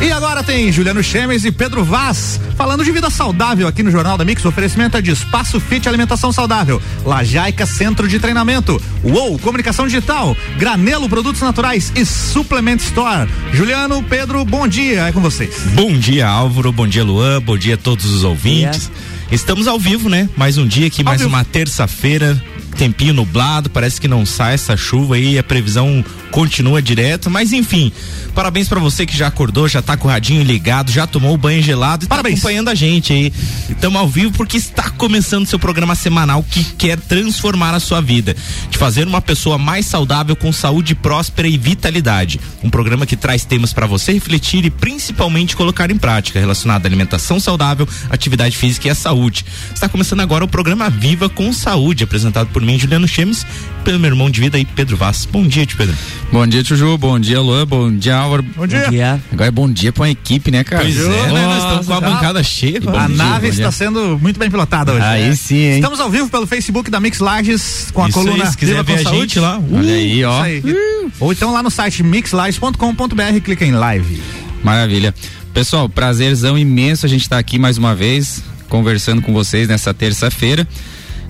E agora tem Juliano Chemes e Pedro Vaz falando de vida saudável aqui no Jornal da Mix. Oferecimento é de Espaço Fit Alimentação Saudável, Lajaica Centro de Treinamento, UOL Comunicação Digital, Granelo Produtos Naturais e Suplement Store. Juliano, Pedro, bom dia, é com vocês. Bom dia, Álvaro, bom dia, Luan, bom dia a todos os ouvintes. Estamos ao vivo, né? Mais um dia aqui, mais uma terça-feira tempinho nublado, parece que não sai essa chuva aí, a previsão continua direto, mas enfim, parabéns para você que já acordou, já tá com o radinho ligado, já tomou o banho gelado e tá parabéns. tá acompanhando a gente aí. Estamos ao vivo porque está começando seu programa semanal que quer transformar a sua vida, de fazer uma pessoa mais saudável com saúde próspera e vitalidade. Um programa que traz temas para você refletir e principalmente colocar em prática, relacionado à alimentação saudável, atividade física e a saúde. Está começando agora o programa Viva com Saúde, apresentado por mim, Juliano Chemes, pelo meu irmão de vida aí, Pedro Vaz. Bom dia, tio Pedro. Bom dia, tio Ju. Bom dia, Luan. Bom dia, Álvaro. Bom dia. Bom dia. Agora é bom dia pra uma equipe, né, cara? Pois é, né? Nós estamos com a bancada cheia. A dia, nave está sendo muito bem pilotada hoje. Aí né? sim, hein? Estamos ao vivo pelo Facebook da Mix Lages com a isso coluna aí, se quiser ver a gente lá. Uh, Olha aí, ó. Aí. Uh. Ou então lá no site mixlages.com.br, clica em live. Maravilha. Pessoal, prazerzão imenso a gente estar tá aqui mais uma vez conversando com vocês nessa terça-feira.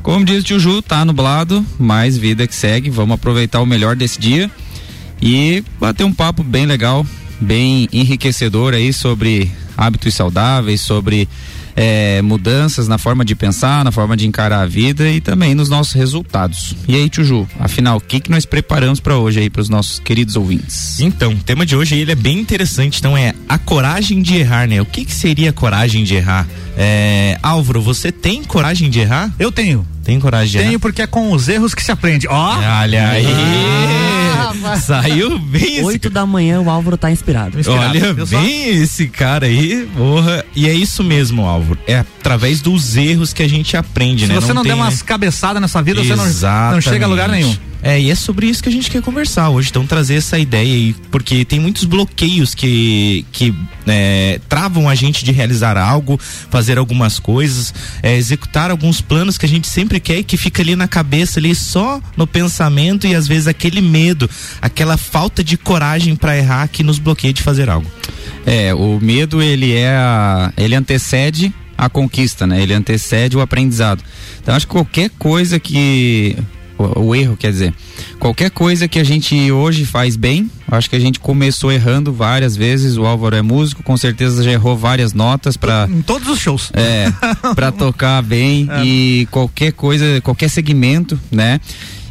Como diz o tio Ju, tá nublado, mais vida que segue. Vamos aproveitar o melhor desse dia e bater um papo bem legal, bem enriquecedor aí sobre hábitos saudáveis, sobre é, mudanças na forma de pensar, na forma de encarar a vida e também nos nossos resultados. E aí, Tio Ju, afinal, o que que nós preparamos para hoje aí para os nossos queridos ouvintes? Então, o tema de hoje ele é bem interessante, então é a coragem de errar, né? O que que seria a coragem de errar? É, Álvaro, você tem coragem de errar? Eu tenho. Tem coragem de Tenho errar? porque é com os erros que se aprende. Ó. Olha aí. Ah, Saiu bem Oito da manhã o Álvaro tá inspirado. inspirado. Olha bem esse cara aí, porra. E é isso mesmo, Álvaro. É através dos erros que a gente aprende, Se né? Se você não, não tem, der umas né? cabeçadas nessa vida, Exatamente. você não, não chega a lugar nenhum. É, e é sobre isso que a gente quer conversar hoje. Então, trazer essa ideia aí, porque tem muitos bloqueios que, que é, travam a gente de realizar algo, fazer algumas coisas, é, executar alguns planos que a gente sempre quer e que fica ali na cabeça, ali só no pensamento e às vezes aquele medo, aquela falta de coragem para errar que nos bloqueia de fazer algo. É, o medo ele é a, ele antecede a conquista, né? Ele antecede o aprendizado. Então acho que qualquer coisa que o, o, erro, quer dizer. Qualquer coisa que a gente hoje faz bem, acho que a gente começou errando várias vezes. O Álvaro é músico, com certeza já errou várias notas para em todos os shows. É, para tocar bem é. e qualquer coisa, qualquer segmento, né?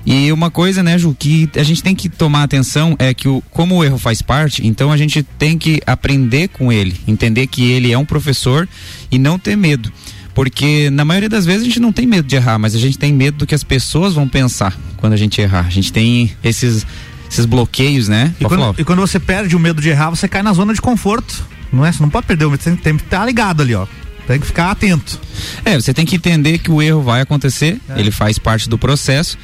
E uma coisa, né, Ju, que a gente tem que tomar atenção é que o, como o erro faz parte, então a gente tem que aprender com ele, entender que ele é um professor e não ter medo. Porque na maioria das vezes a gente não tem medo de errar, mas a gente tem medo do que as pessoas vão pensar quando a gente errar. A gente tem esses esses bloqueios, né? E quando, e quando, você perde o medo de errar, você cai na zona de conforto. Não é? Você não pode perder o medo, você tem que estar ligado ali, ó. Tem que ficar atento. É, você tem que entender que o erro vai acontecer, é. ele faz parte do processo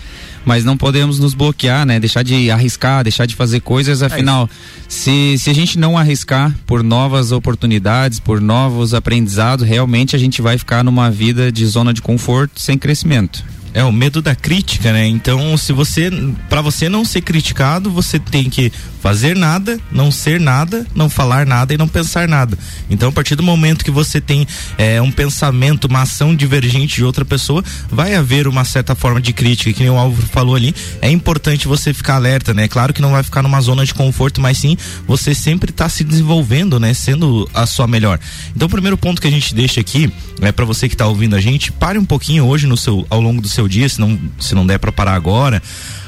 mas não podemos nos bloquear, né? Deixar de arriscar, deixar de fazer coisas, afinal, é se, se a gente não arriscar por novas oportunidades, por novos aprendizados, realmente a gente vai ficar numa vida de zona de conforto sem crescimento. É o medo da crítica, né? Então, se você, para você não ser criticado, você tem que fazer nada, não ser nada, não falar nada e não pensar nada. Então, a partir do momento que você tem é, um pensamento, uma ação divergente de outra pessoa, vai haver uma certa forma de crítica, que nem o Álvaro falou ali. É importante você ficar alerta, né? Claro que não vai ficar numa zona de conforto, mas sim você sempre está se desenvolvendo, né? Sendo a sua melhor. Então, o primeiro ponto que a gente deixa aqui, é né, para você que está ouvindo a gente, pare um pouquinho hoje no seu, ao longo do seu seu dia, se não, se não der para parar agora,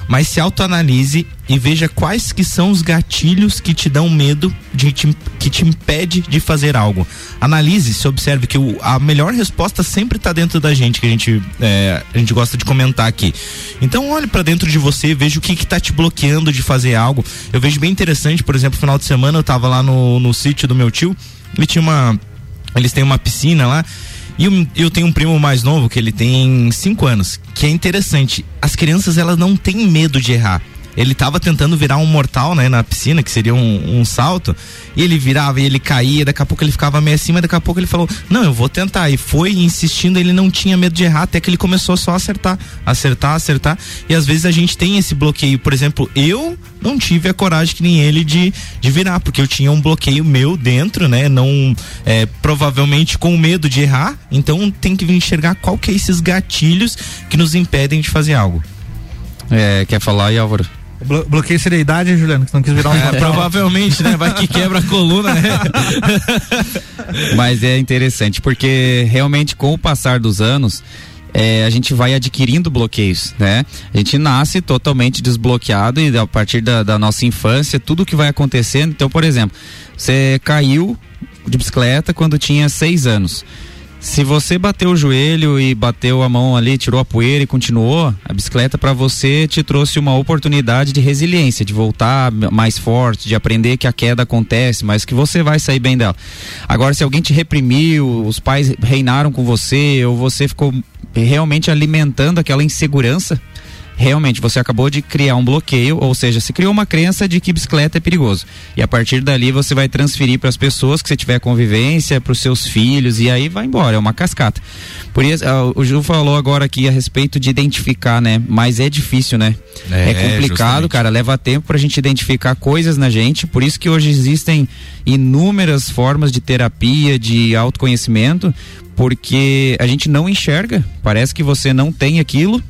mas se autoanalise e veja quais que são os gatilhos que te dão medo, de te, que te impede de fazer algo. Analise, se observe que o, a melhor resposta sempre está dentro da gente, que a gente, é, a gente gosta de comentar aqui. Então olhe para dentro de você, veja o que está te bloqueando de fazer algo. Eu vejo bem interessante, por exemplo, final de semana eu estava lá no, no sítio do meu tio, ele tinha uma. Eles têm uma piscina lá e eu, eu tenho um primo mais novo que ele tem 5 anos, que é interessante. As crianças elas não têm medo de errar. Ele estava tentando virar um mortal, né, na piscina, que seria um, um, salto, e ele virava e ele caía, daqui a pouco ele ficava meio acima, daqui a pouco ele falou: "Não, eu vou tentar". E foi insistindo, ele não tinha medo de errar, até que ele começou só a acertar, acertar, acertar. E às vezes a gente tem esse bloqueio, por exemplo, eu não tive a coragem que nem ele de, de virar, porque eu tinha um bloqueio meu dentro, né? Não, é, provavelmente com medo de errar, então tem que enxergar qual que é esses gatilhos que nos impedem de fazer algo. É, quer falar aí, Álvaro? Blo bloqueio seria a idade, Juliano, que não quis virar um é, Provavelmente, né? Vai que quebra a coluna, né? Mas é interessante, porque realmente com o passar dos anos, é, a gente vai adquirindo bloqueios, né? A gente nasce totalmente desbloqueado e a partir da, da nossa infância, tudo que vai acontecendo. Então, por exemplo, você caiu de bicicleta quando tinha seis anos. Se você bateu o joelho e bateu a mão ali, tirou a poeira e continuou, a bicicleta para você te trouxe uma oportunidade de resiliência, de voltar mais forte, de aprender que a queda acontece, mas que você vai sair bem dela. Agora, se alguém te reprimiu, os pais reinaram com você, ou você ficou realmente alimentando aquela insegurança, realmente você acabou de criar um bloqueio, ou seja, se criou uma crença de que bicicleta é perigoso. E a partir dali você vai transferir para as pessoas que você tiver convivência, para os seus filhos e aí vai embora, é uma cascata. Por isso, uh, o Ju falou agora aqui a respeito de identificar, né? Mas é difícil, né? É, é complicado, justamente. cara, leva tempo para a gente identificar coisas na gente, por isso que hoje existem inúmeras formas de terapia, de autoconhecimento, porque a gente não enxerga, parece que você não tem aquilo,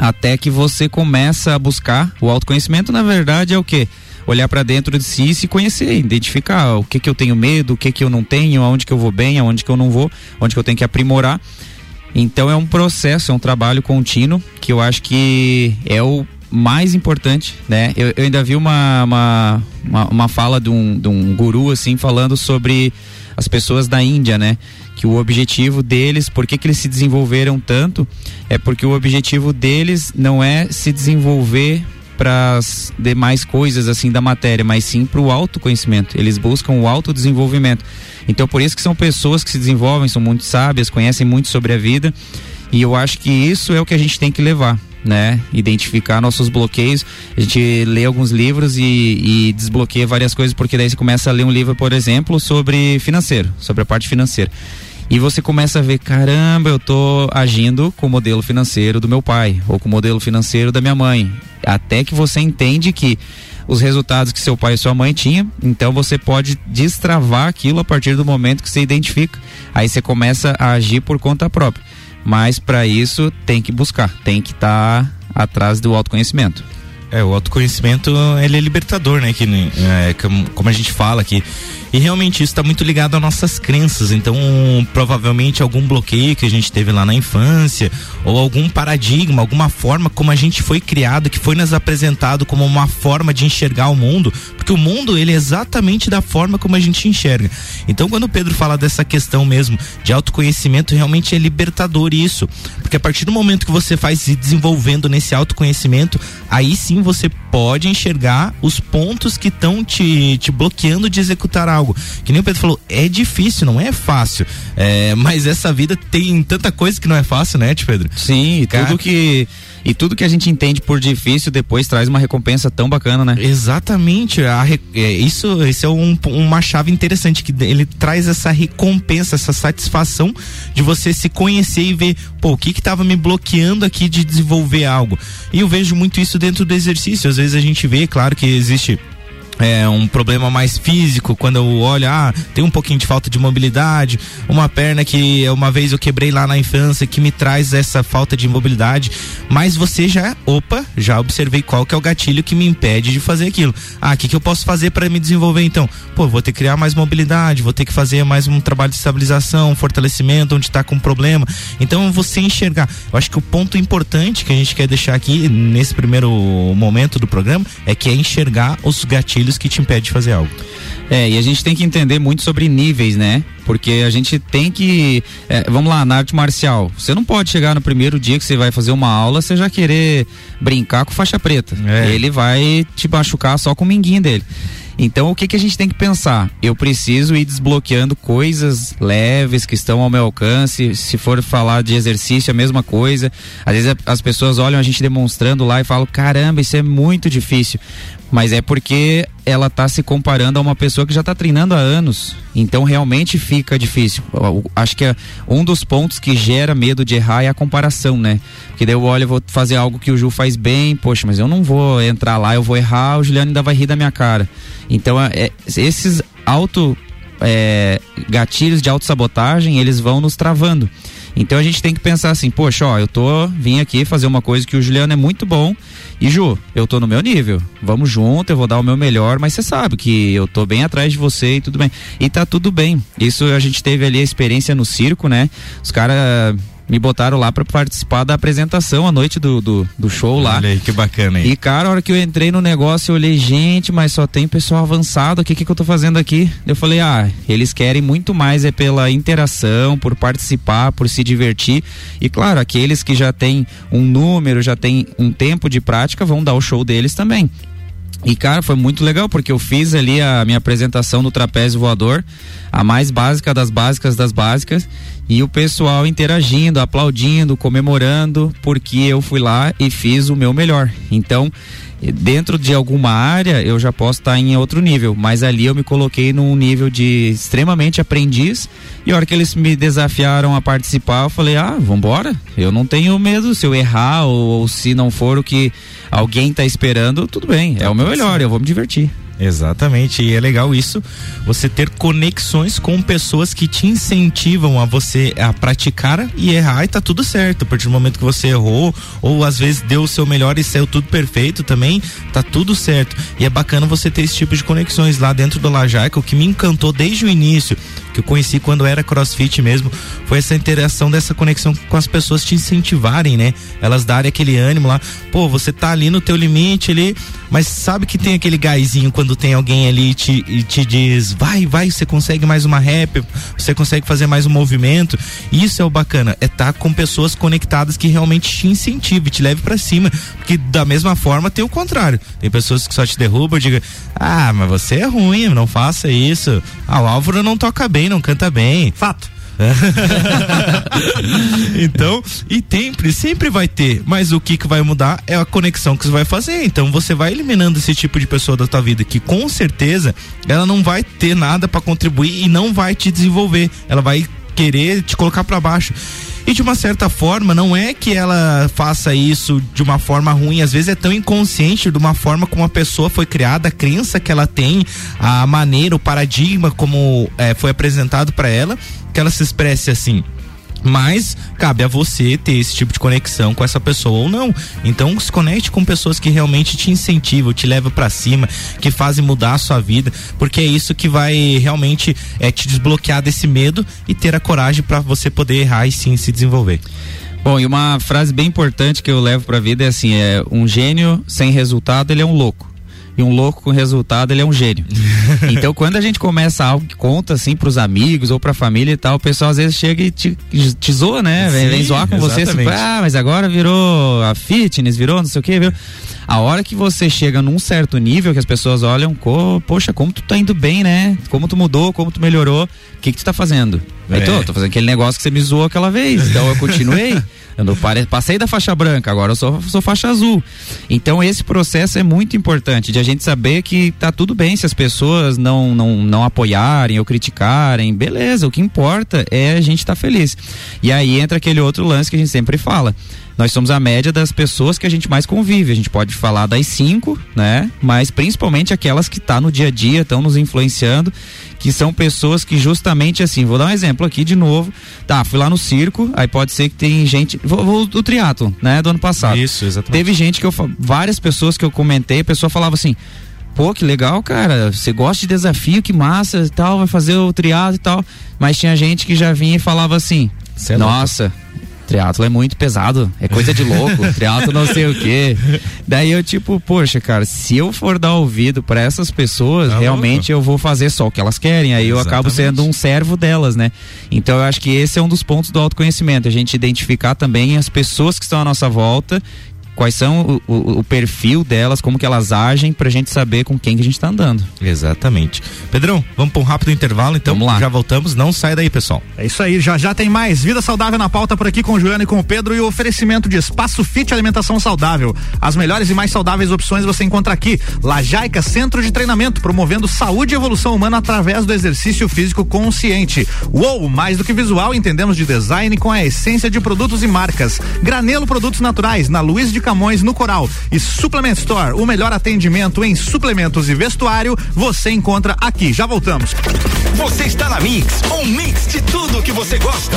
até que você começa a buscar o autoconhecimento, na verdade é o que? Olhar para dentro de si e se conhecer, identificar o que que eu tenho medo, o que que eu não tenho, aonde que eu vou bem, aonde que eu não vou, onde que eu tenho que aprimorar. Então é um processo, é um trabalho contínuo que eu acho que é o mais importante, né? Eu, eu ainda vi uma, uma, uma, uma fala de um, de um guru assim falando sobre as pessoas da Índia, né? Que o objetivo deles, por que, que eles se desenvolveram tanto, é porque o objetivo deles não é se desenvolver para as demais coisas assim da matéria, mas sim para o autoconhecimento. Eles buscam o autodesenvolvimento. Então por isso que são pessoas que se desenvolvem, são muito sábias, conhecem muito sobre a vida. E eu acho que isso é o que a gente tem que levar, né? Identificar nossos bloqueios. A gente lê alguns livros e, e, desbloqueia várias coisas, porque daí você começa a ler um livro, por exemplo, sobre financeiro, sobre a parte financeira. E você começa a ver, caramba, eu tô agindo com o modelo financeiro do meu pai ou com o modelo financeiro da minha mãe. Até que você entende que os resultados que seu pai e sua mãe tinham, então você pode destravar aquilo a partir do momento que você identifica. Aí você começa a agir por conta própria. Mas para isso tem que buscar, tem que estar tá atrás do autoconhecimento. É, o autoconhecimento ele é libertador, né? Que, é, como a gente fala aqui. E realmente isso está muito ligado às nossas crenças. Então, provavelmente algum bloqueio que a gente teve lá na infância, ou algum paradigma, alguma forma como a gente foi criado, que foi nos apresentado como uma forma de enxergar o mundo, porque o mundo ele é exatamente da forma como a gente enxerga. Então, quando o Pedro fala dessa questão mesmo de autoconhecimento, realmente é libertador isso, porque a partir do momento que você faz se desenvolvendo nesse autoconhecimento, aí sim você pode enxergar os pontos que estão te, te bloqueando de executar algo algo. Que nem o Pedro falou, é difícil, não é fácil. É, mas essa vida tem tanta coisa que não é fácil, né, Tio Pedro? Sim, Cara... tudo que e tudo que a gente entende por difícil depois traz uma recompensa tão bacana, né? Exatamente. A, é, isso, isso é um, uma chave interessante que ele traz essa recompensa, essa satisfação de você se conhecer e ver, pô, o que que tava me bloqueando aqui de desenvolver algo. E eu vejo muito isso dentro do exercício. Às vezes a gente vê, claro que existe é, um problema mais físico, quando eu olho, ah, tem um pouquinho de falta de mobilidade, uma perna que uma vez eu quebrei lá na infância que me traz essa falta de mobilidade, mas você já, opa, já observei qual que é o gatilho que me impede de fazer aquilo. Ah, o que, que eu posso fazer para me desenvolver então? Pô, vou ter que criar mais mobilidade, vou ter que fazer mais um trabalho de estabilização, fortalecimento, onde está com problema. Então você enxergar. Eu acho que o ponto importante que a gente quer deixar aqui nesse primeiro momento do programa é que é enxergar os gatilhos que te impede de fazer algo. É, e a gente tem que entender muito sobre níveis, né? Porque a gente tem que. É, vamos lá, na arte marcial. Você não pode chegar no primeiro dia que você vai fazer uma aula, você já querer brincar com faixa preta. É. Ele vai te machucar só com o minguinho dele. Então, o que, que a gente tem que pensar? Eu preciso ir desbloqueando coisas leves que estão ao meu alcance. Se for falar de exercício, a mesma coisa. Às vezes as pessoas olham a gente demonstrando lá e falam: caramba, isso é muito difícil. Mas é porque ela está se comparando a uma pessoa que já está treinando há anos. Então realmente fica difícil. Acho que é um dos pontos que gera medo de errar é a comparação, né? Porque daí eu olho, eu vou fazer algo que o Ju faz bem, poxa, mas eu não vou entrar lá, eu vou errar, o Juliano ainda vai rir da minha cara. Então é, é esses auto é, gatilhos de autossabotagem, eles vão nos travando. Então a gente tem que pensar assim, poxa, ó, eu tô vim aqui fazer uma coisa que o Juliano é muito bom e Ju, eu tô no meu nível. Vamos junto, eu vou dar o meu melhor, mas você sabe que eu tô bem atrás de você e tudo bem. E tá tudo bem. Isso a gente teve ali a experiência no circo, né? Os caras me botaram lá para participar da apresentação à noite do, do, do, show lá. Olha aí, que bacana aí. E, cara, a hora que eu entrei no negócio, eu olhei, gente, mas só tem pessoal avançado, o que, que, que eu tô fazendo aqui? Eu falei, ah, eles querem muito mais é pela interação, por participar, por se divertir. E, claro, aqueles que já têm um número, já têm um tempo de prática, vão dar o show deles também. E cara, foi muito legal porque eu fiz ali a minha apresentação do trapézio voador, a mais básica das básicas das básicas, e o pessoal interagindo, aplaudindo, comemorando, porque eu fui lá e fiz o meu melhor. Então, dentro de alguma área eu já posso estar em outro nível, mas ali eu me coloquei num nível de extremamente aprendiz e a hora que eles me desafiaram a participar, eu falei: "Ah, vambora. Eu não tenho medo se eu errar ou, ou se não for o que alguém está esperando, tudo bem, é o meu melhor, eu vou me divertir". Exatamente, e é legal isso, você ter conexões com pessoas que te incentivam a você a praticar e errar e tá tudo certo. A partir do momento que você errou, ou às vezes deu o seu melhor e saiu tudo perfeito também, tá tudo certo. E é bacana você ter esse tipo de conexões lá dentro do Lajaica, o que me encantou desde o início que eu conheci quando era crossfit mesmo, foi essa interação dessa conexão com as pessoas te incentivarem, né? Elas darem aquele ânimo lá, pô, você tá ali no teu limite ali, mas sabe que tem aquele gásinho quando tem alguém ali e te, e te diz, vai, vai, você consegue mais uma rap, você consegue fazer mais um movimento. Isso é o bacana, é estar tá com pessoas conectadas que realmente te incentivem, te leve para cima, porque da mesma forma tem o contrário. Tem pessoas que só te derrubam digam, ah, mas você é ruim, não faça isso. Ah, o Álvaro não toca bem, não canta bem. Fato. então, e sempre, sempre vai ter, mas o que que vai mudar é a conexão que você vai fazer. Então, você vai eliminando esse tipo de pessoa da tua vida que com certeza ela não vai ter nada para contribuir e não vai te desenvolver. Ela vai querer te colocar para baixo. E de uma certa forma, não é que ela faça isso de uma forma ruim, às vezes é tão inconsciente de uma forma como a pessoa foi criada, a crença que ela tem, a maneira, o paradigma como é, foi apresentado para ela, que ela se expresse assim. Mas cabe a você ter esse tipo de conexão com essa pessoa ou não. Então se conecte com pessoas que realmente te incentivam, te levam para cima, que fazem mudar a sua vida, porque é isso que vai realmente é, te desbloquear desse medo e ter a coragem para você poder errar e sim se desenvolver. Bom, e uma frase bem importante que eu levo para a vida é assim: é um gênio sem resultado ele é um louco e um louco com resultado, ele é um gênio. então, quando a gente começa algo que conta assim pros amigos ou pra família e tal, o pessoal às vezes chega e te, te zoa, né? Vem, Sim, vem zoar com exatamente. você, assim, ah, mas agora virou a fitness, virou não sei o que, viu? A hora que você chega num certo nível que as pessoas olham, poxa, como tu tá indo bem, né? Como tu mudou, como tu melhorou, o que que tu tá fazendo? É. Aí tô, tô fazendo aquele negócio que você me zoou aquela vez, então eu continuei. Eu passei da faixa branca, agora eu sou, sou faixa azul. Então esse processo é muito importante de a gente saber que tá tudo bem se as pessoas não, não, não apoiarem ou criticarem, beleza, o que importa é a gente estar tá feliz. E aí entra aquele outro lance que a gente sempre fala nós somos a média das pessoas que a gente mais convive. A gente pode falar das cinco, né? Mas principalmente aquelas que tá no dia a dia, estão nos influenciando, que são pessoas que justamente assim, vou dar um exemplo aqui de novo. Tá, fui lá no circo, aí pode ser que tem gente, vou, vou do triatlo, né, do ano passado. Isso, exatamente. Teve gente que eu várias pessoas que eu comentei, a pessoa falava assim: pô, que legal, cara, você gosta de desafio, que massa e tal, vai fazer o triatlo e tal. Mas tinha gente que já vinha e falava assim: é Nossa, triatlo é muito pesado, é coisa de louco, triatlo não sei o quê. Daí eu tipo, poxa, cara, se eu for dar ouvido para essas pessoas, tá realmente louco. eu vou fazer só o que elas querem, aí Exatamente. eu acabo sendo um servo delas, né? Então eu acho que esse é um dos pontos do autoconhecimento, a gente identificar também as pessoas que estão à nossa volta quais são o, o, o perfil delas, como que elas agem, pra gente saber com quem que a gente tá andando. Exatamente. Pedrão, vamos para um rápido intervalo, então Vamos lá. já voltamos, não sai daí, pessoal. É isso aí, já já tem mais Vida Saudável na pauta por aqui com o Juliano e com o Pedro e o oferecimento de Espaço Fit Alimentação Saudável. As melhores e mais saudáveis opções você encontra aqui. Lajaica Centro de Treinamento, promovendo saúde e evolução humana através do exercício físico consciente. Uou, mais do que visual, entendemos de design com a essência de produtos e marcas. Granelo Produtos Naturais, na Luiz de Camões, no Coral. E Suplement Store, o melhor atendimento em suplementos e vestuário, você encontra aqui. Já voltamos. Você está na Mix, um mix de tudo que você gosta.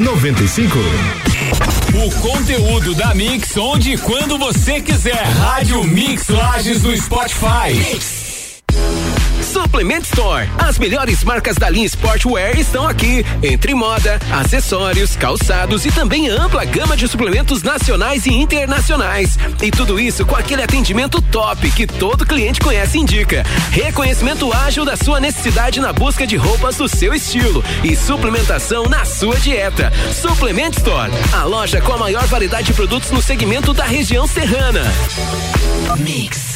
95. O conteúdo da Mix, onde e quando você quiser. Rádio Mix Lages no Spotify. Suplement Store. As melhores marcas da linha Sportwear estão aqui. Entre moda, acessórios, calçados e também ampla gama de suplementos nacionais e internacionais. E tudo isso com aquele atendimento top que todo cliente conhece e indica. Reconhecimento ágil da sua necessidade na busca de roupas do seu estilo e suplementação na sua dieta. Suplement Store, a loja com a maior variedade de produtos no segmento da região serrana. Mix.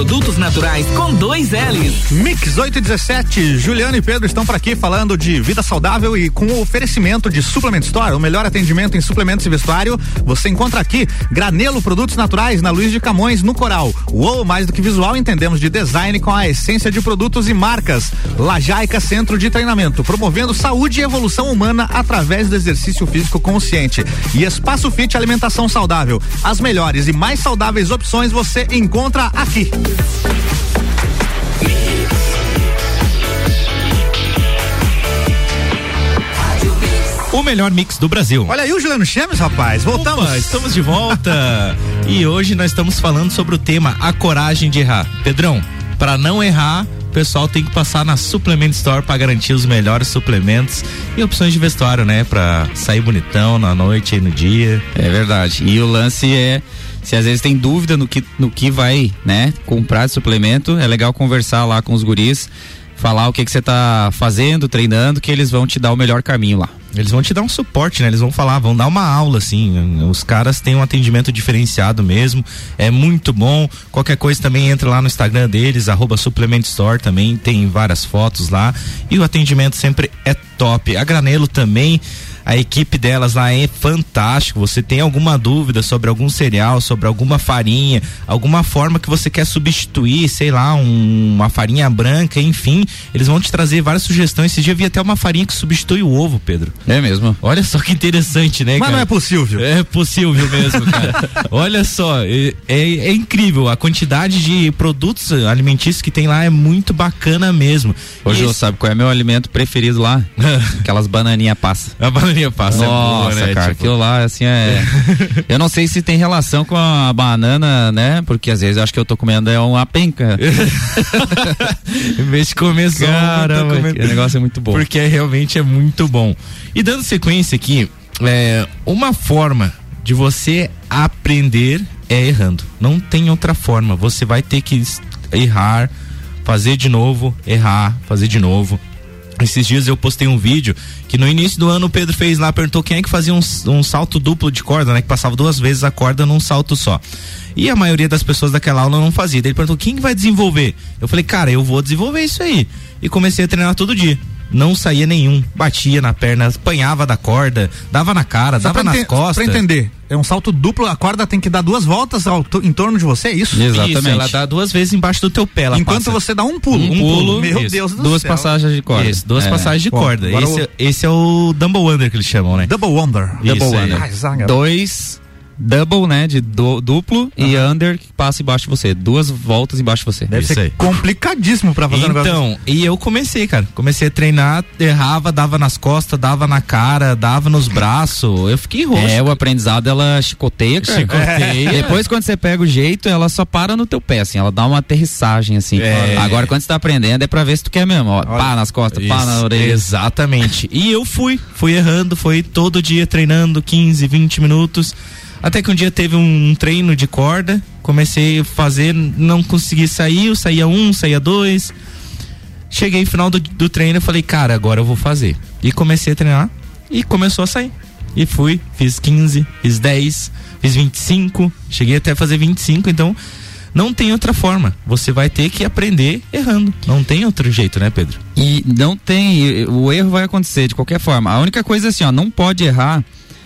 Naturais com dois L's. Mix 8 e 17, Juliano e Pedro estão por aqui falando de vida saudável e com o oferecimento de Suplement Store, o melhor atendimento em suplementos e vestuário. Você encontra aqui Granelo Produtos Naturais na Luiz de Camões, no Coral. Uou, mais do que visual, entendemos de design com a essência de produtos e marcas. Lajaica Centro de Treinamento, promovendo saúde e evolução humana através do exercício físico consciente. E Espaço Fit Alimentação Saudável. As melhores e mais saudáveis opções você encontra aqui. O melhor mix do Brasil. Olha aí o Juliano Chemes, rapaz. Voltamos. Opa, estamos de volta. e hoje nós estamos falando sobre o tema A Coragem de Errar. Pedrão, para não errar, o pessoal tem que passar na Suplement Store para garantir os melhores suplementos e opções de vestuário, né? Para sair bonitão na noite e no dia. É verdade. E o lance é se às vezes tem dúvida no que, no que vai, né, comprar de suplemento, é legal conversar lá com os guris, falar o que que você tá fazendo, treinando, que eles vão te dar o melhor caminho lá. Eles vão te dar um suporte, né? Eles vão falar, vão dar uma aula, assim. Os caras têm um atendimento diferenciado mesmo. É muito bom. Qualquer coisa também entra lá no Instagram deles, arroba Suplement Store também, tem várias fotos lá. E o atendimento sempre é top. A Granelo também A equipe delas lá é fantástico. Você tem alguma dúvida sobre algum cereal, sobre alguma farinha, alguma forma que você quer substituir, sei lá, um, uma farinha branca, enfim, eles vão te trazer várias sugestões. Esse dia havia até uma farinha que substitui o ovo, Pedro. É mesmo. Olha só que interessante, né, Mas cara? não é possível. É possível mesmo, cara. Olha só, é, é, é incrível. A quantidade de produtos alimentícios que tem lá é muito bacana mesmo. Hoje eu esse- sabe qual é meu alimento preferido lá? Aquelas bananinha passa. A passa Nossa, é boa, né? cara, Tipo, aquilo lá, assim, é. eu não sei se tem relação com a banana, né? Porque às vezes eu acho que eu tô comendo é uma penca. em vez de comer só, tá que negócio é muito bom. Porque é, realmente é muito bom. E dando sequência aqui, é, uma forma de você aprender é errando. Não tem outra forma. Você vai ter que errar, fazer de novo, errar, fazer de novo. Esses dias eu postei um vídeo que no início do ano o Pedro fez lá, perguntou quem é que fazia um, um salto duplo de corda, né? Que passava duas vezes a corda num salto só. E a maioria das pessoas daquela aula não fazia. Daí ele perguntou quem que vai desenvolver. Eu falei, cara, eu vou desenvolver isso aí. E comecei a treinar todo dia. Não saía nenhum. Batia na perna, apanhava da corda, dava na cara, Só dava nas ente- costas. pra entender, é um salto duplo, a corda tem que dar duas voltas ao em torno de você, é isso? Isso, ela dá duas vezes embaixo do teu pé. Ela Enquanto passa. você dá um pulo. Um pulo, Meu isso. Deus do Duas céu. passagens de corda. Isso, duas É. passagens de Bom, corda. Esse, o- esse é o Double Wonder que eles chamam, né? Double Wonder. Double under. Ai, zaga. Dois double, né? De du- duplo e under que passa embaixo de você. Duas voltas embaixo de você. Deve Isso ser aí. complicadíssimo pra fazer um Então, e eu comecei, cara. Comecei a treinar, errava, dava nas costas, dava na cara, dava nos braços. Eu fiquei roxo. É, o aprendizado ela chicoteia, cara. Chicoteia. Depois, quando você pega o jeito, ela só para no teu pé, assim, ela dá uma aterrissagem, assim. É. Agora, quando você tá aprendendo, é pra ver se tu quer mesmo, ó. Pá nas costas, pá na Isso, orelha. Exatamente. E eu fui, fui errando, foi todo dia treinando 15, 20 minutos. Até que um dia teve um treino de corda, comecei a fazer, não consegui sair, eu saía um, saía dois. Cheguei no final do, do treino e falei, cara, agora eu vou fazer. E comecei a treinar e começou a sair. E fui, fiz 15, fiz 10, fiz 25, cheguei até a fazer 25, então não tem outra forma. Você vai ter que aprender errando. Não tem outro jeito, né, Pedro? E não tem, o erro vai acontecer de qualquer forma. A única coisa é assim, ó, não pode errar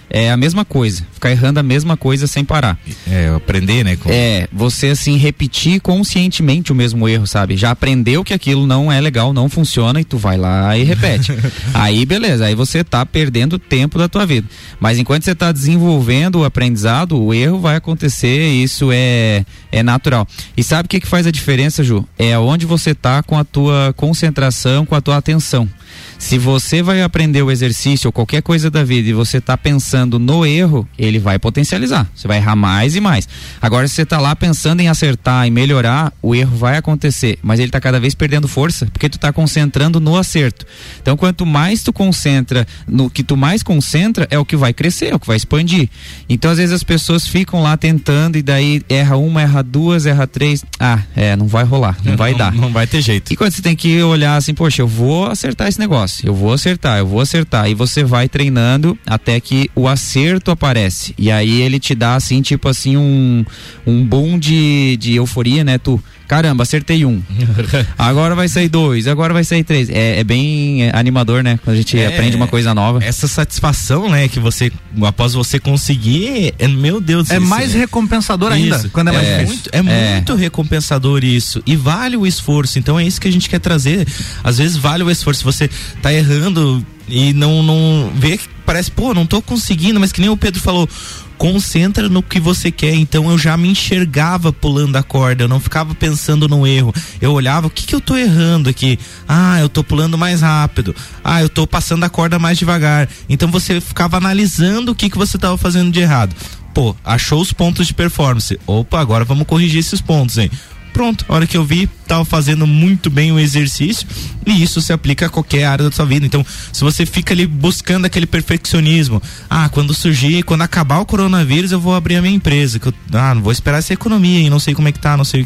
é a mesma coisa, ficar errando a mesma coisa sem parar. É, aprender, né? com- É, você assim repetir conscientemente o mesmo erro, sabe? Já aprendeu que aquilo não é legal, não funciona e tu vai lá e repete. aí beleza, aí você tá perdendo tempo da tua vida. Mas enquanto você tá desenvolvendo o aprendizado, o erro vai acontecer, isso é é natural. E sabe o que que faz a diferença, Ju? É onde você tá com a tua concentração, com a tua atenção. Se você vai aprender o exercício ou qualquer coisa da vida e você tá pensando no erro, ele vai potencializar. Você vai errar mais e mais. Agora, se você tá lá pensando em acertar e melhorar, o erro vai acontecer, mas ele tá cada vez perdendo força, porque tu tá concentrando no acerto. Então, quanto mais tu concentra, no que tu mais concentra, é o que vai crescer, é o que vai expandir. Então, às vezes as pessoas ficam lá tentando e daí erra uma, erra duas, erra três. Ah, é, não vai rolar, não vai dar. Não vai ter jeito. E quando você tem que olhar assim, poxa, eu vou acertar esse negócio, eu vou acertar, eu vou acertar. E você vai treinando até que o acerto aparece. E aí ele te dá assim, tipo assim, um, um boom de, de euforia, né? Tu, caramba, acertei um. agora vai sair dois, agora vai sair três. É, é bem é, animador, né? Quando a gente É, aprende uma coisa nova. Essa satisfação, né, que você, após você conseguir, é, meu Deus É isso, mais né? recompensador ainda, Isso. quando é mais é, difícil. muito, é, muito recompensador isso. E vale o esforço. Então é isso que a gente quer trazer. Às vezes vale o esforço. Você tá errando e não, não vê que parece, pô, não tô conseguindo, mas que nem o Pedro falou. Concentra no que você quer. Então eu já me enxergava pulando a corda. Eu não ficava pensando no erro. Eu olhava, o que, que eu tô errando aqui? Ah, eu tô pulando mais rápido. Ah, eu tô passando a corda mais devagar. Então você ficava analisando o que, que você tava fazendo de errado pô, achou os pontos de performance. Opa, agora vamos corrigir esses pontos, hein? Pronto, a hora que eu vi, tava fazendo muito bem o exercício e isso se aplica a qualquer área da sua vida. Então, se você fica ali buscando aquele perfeccionismo, ah, quando surgir, quando acabar o coronavírus, eu vou abrir a minha empresa. Que eu, ah, não vou esperar essa economia e não sei como é que tá, não sei.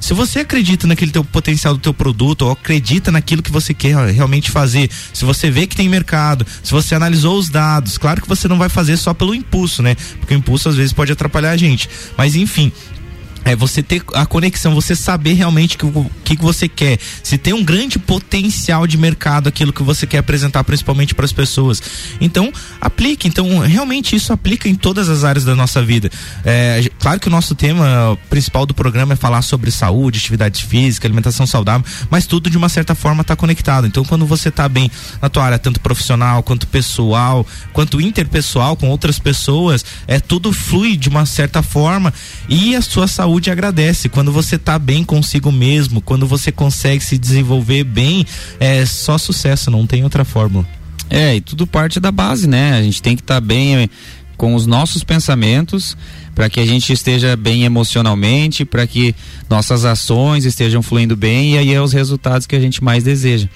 Se você acredita naquele teu potencial do teu produto, ou acredita naquilo que você quer realmente fazer, se você vê que tem mercado, se você analisou os dados, claro que você não vai fazer só pelo impulso, né? Porque o impulso às vezes pode atrapalhar a gente. Mas enfim, é você ter a conexão, você saber realmente o que, que, você quer. Se tem um grande potencial de mercado aquilo que você quer apresentar, principalmente para as pessoas. Então, aplique. Então, realmente isso aplica em todas as áreas da nossa vida. É, claro que o nosso tema principal do programa é falar sobre saúde, atividade física, alimentação saudável, mas tudo de uma certa forma está conectado. Então, quando você está bem na tua área, tanto profissional quanto pessoal, quanto interpessoal com outras pessoas, é tudo flui de uma certa forma e a sua saúde saúde agradece. Quando você está bem consigo mesmo, quando você consegue se desenvolver bem, é só sucesso, não tem outra fórmula. É, e tudo parte da base, né? A gente tem que estar tá bem eh, com os nossos pensamentos para que a gente esteja bem emocionalmente, para que nossas ações estejam fluindo bem e aí é os resultados que a gente mais deseja.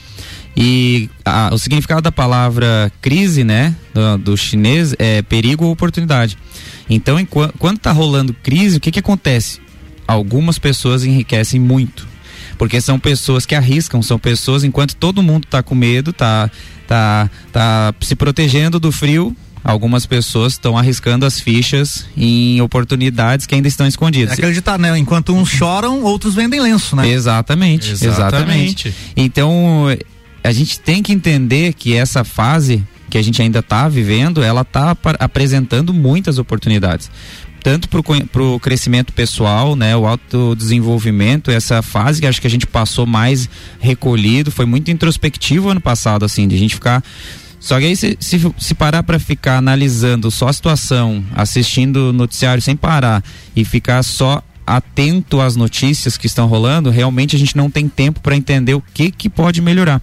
E a, o significado da palavra crise, né, do, do chinês é perigo ou oportunidade. Então, enquanto, quando está rolando crise, o que que acontece? Algumas pessoas enriquecem muito. Porque são pessoas que arriscam, são pessoas, enquanto todo mundo está com medo, tá, tá, tá se protegendo do frio, algumas pessoas estão arriscando as fichas em oportunidades que ainda estão escondidas. É acreditar, né? Enquanto uns choram, outros vendem lenço, né? Exatamente, exatamente. exatamente. Então, a gente tem que entender que essa fase que a gente ainda está vivendo, ela está apresentando muitas oportunidades tanto para o crescimento pessoal, né, o autodesenvolvimento, essa fase que acho que a gente passou mais recolhido, foi muito introspectivo ano passado, assim, de a gente ficar só que aí se, se, se parar para ficar analisando só a situação, assistindo o noticiário sem parar e ficar só atento às notícias que estão rolando, realmente a gente não tem tempo para entender o que que pode melhorar.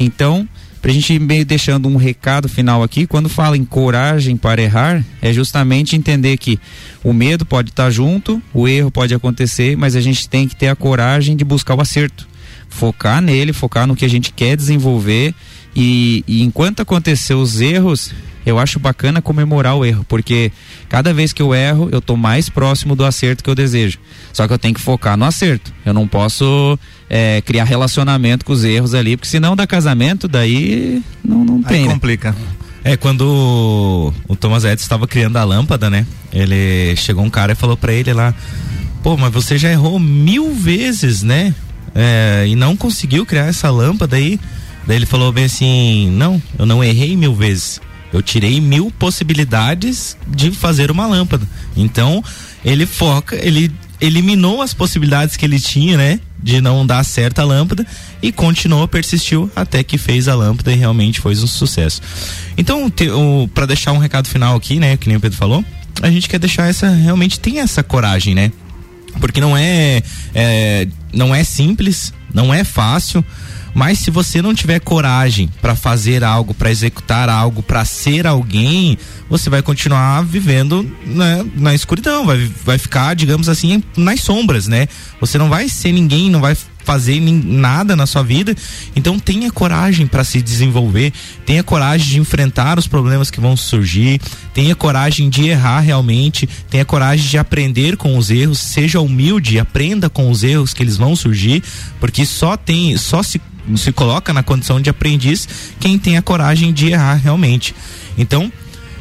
Então, para a gente ir meio deixando um recado final aqui, quando fala em coragem para errar, é justamente entender que o medo pode estar junto, o erro pode acontecer, mas a gente tem que ter a coragem de buscar o acerto. Focar nele, focar no que a gente quer desenvolver e, e enquanto acontecer os erros, eu acho bacana comemorar o erro, porque cada vez que eu erro, eu tô mais próximo do acerto que eu desejo. Só que eu tenho que focar no acerto. Eu não posso é, criar relacionamento com os erros ali, porque senão dá casamento, daí não, não tem. Aí né? complica. É, quando o Thomas Edison estava criando a lâmpada, né? Ele chegou um cara e falou para ele lá: pô, mas você já errou mil vezes, né? É, e não conseguiu criar essa lâmpada aí. Daí ele falou bem assim: não, eu não errei mil vezes. Eu tirei mil possibilidades de fazer uma lâmpada. Então, ele foca, ele eliminou as possibilidades que ele tinha, né? De não dar certo a lâmpada e continuou, persistiu até que fez a lâmpada e realmente foi um sucesso. Então, para deixar um recado final aqui, né? Que nem o Pedro falou, a gente quer deixar essa, realmente tem essa coragem, né? Porque não é, é não é simples, não é fácil, mas se você não tiver coragem para fazer algo, para executar algo, para ser alguém, você vai continuar vivendo né, na escuridão, vai, vai ficar, digamos assim, nas sombras, né? Você não vai ser ninguém, não vai fazer nada na sua vida. Então tenha coragem para se desenvolver, tenha coragem de enfrentar os problemas que vão surgir, tenha coragem de errar realmente, tenha coragem de aprender com os erros, seja humilde, aprenda com os erros que eles vão surgir, porque só tem, só se se coloca na condição de aprendiz quem tem a coragem de errar realmente. Então,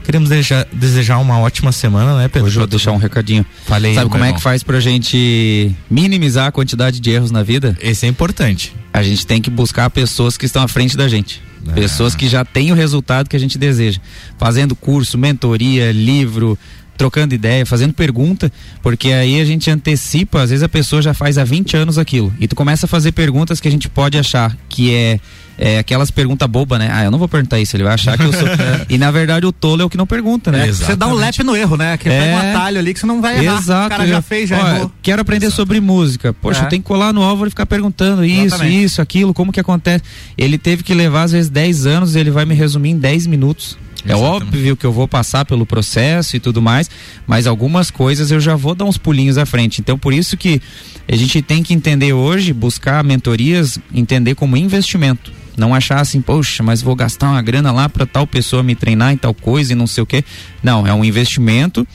queremos desejar, desejar uma ótima semana, né, Pedro? Hoje eu vou deixar um recadinho. Falei. Sabe como é que faz pra gente minimizar a quantidade de erros na vida? Esse é importante. A gente tem que buscar pessoas que estão à frente da gente. Ah. Pessoas que já têm o resultado que a gente deseja. Fazendo curso, mentoria, livro, trocando ideia, fazendo pergunta, porque aí a gente antecipa, às vezes a pessoa já faz há 20 anos aquilo. E tu começa a fazer perguntas que a gente pode achar que é é, aquelas perguntas bobas, né? Ah, eu não vou perguntar isso, ele vai achar que eu sou. e na verdade o tolo é o que não pergunta, né? É, você dá um lep no erro, né? Que é... pega um atalho ali que você não vai errar. Exato. O cara já fez, já Ó, errou. Quero aprender Exato. sobre música. Poxa, é. tem que colar no Álvaro e ficar perguntando isso, Exatamente. isso, aquilo, como que acontece. Ele teve que levar às vezes 10 anos e ele vai me resumir em 10 minutos. É óbvio que eu vou passar pelo processo e tudo mais, mas algumas coisas eu já vou dar uns pulinhos à frente. Então, por isso que a gente tem que entender hoje, buscar mentorias, entender como investimento. Não achar assim, poxa, mas vou gastar uma grana lá para tal pessoa me treinar em tal coisa e não sei o quê. Não, é um investimento.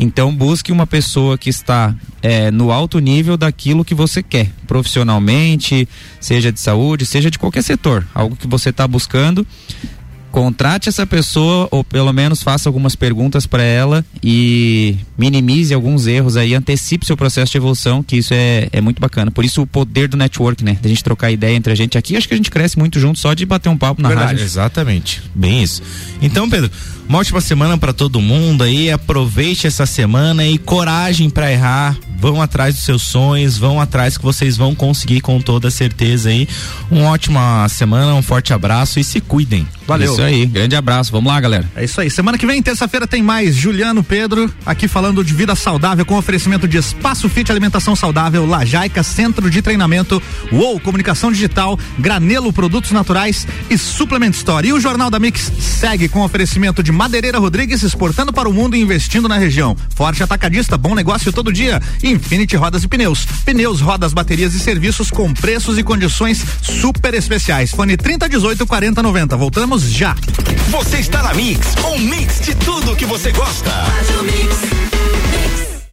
Então busque uma pessoa que está é, no alto nível daquilo que você quer, profissionalmente, seja de saúde, seja de qualquer setor, algo que você está buscando contrate essa pessoa ou pelo menos faça algumas perguntas para ela e minimize alguns erros aí, antecipe seu processo de evolução, que isso é, é muito bacana. Por isso o poder do network, né? Da gente trocar ideia entre a gente aqui, acho que a gente cresce muito junto só de bater um papo na Verdade, rádio. Exatamente. Bem isso. Então, Pedro, uma ótima semana para todo mundo aí. Aproveite essa semana e coragem para errar. Vão atrás dos seus sonhos, vão atrás que vocês vão conseguir com toda certeza aí. Uma ótima semana, um forte abraço e se cuidem. Valeu. Isso aí, grande abraço. Vamos lá, galera. É isso aí. Semana que vem, terça-feira, tem mais Juliano Pedro aqui falando de vida saudável com oferecimento de Espaço Fit Alimentação Saudável, Lajaica Centro de Treinamento, UOL Comunicação Digital, Granelo Produtos Naturais e Suplement Store. E o Jornal da Mix segue com oferecimento de Madeireira Rodrigues exportando para o mundo e investindo na região. Forte Atacadista, bom negócio todo dia. Infinity Rodas e Pneus. Pneus, rodas, baterias e serviços com preços e condições super especiais. Fone 3018 4090. Voltamos já. Você está na Mix, um mix de tudo que você gosta. Faz o mix.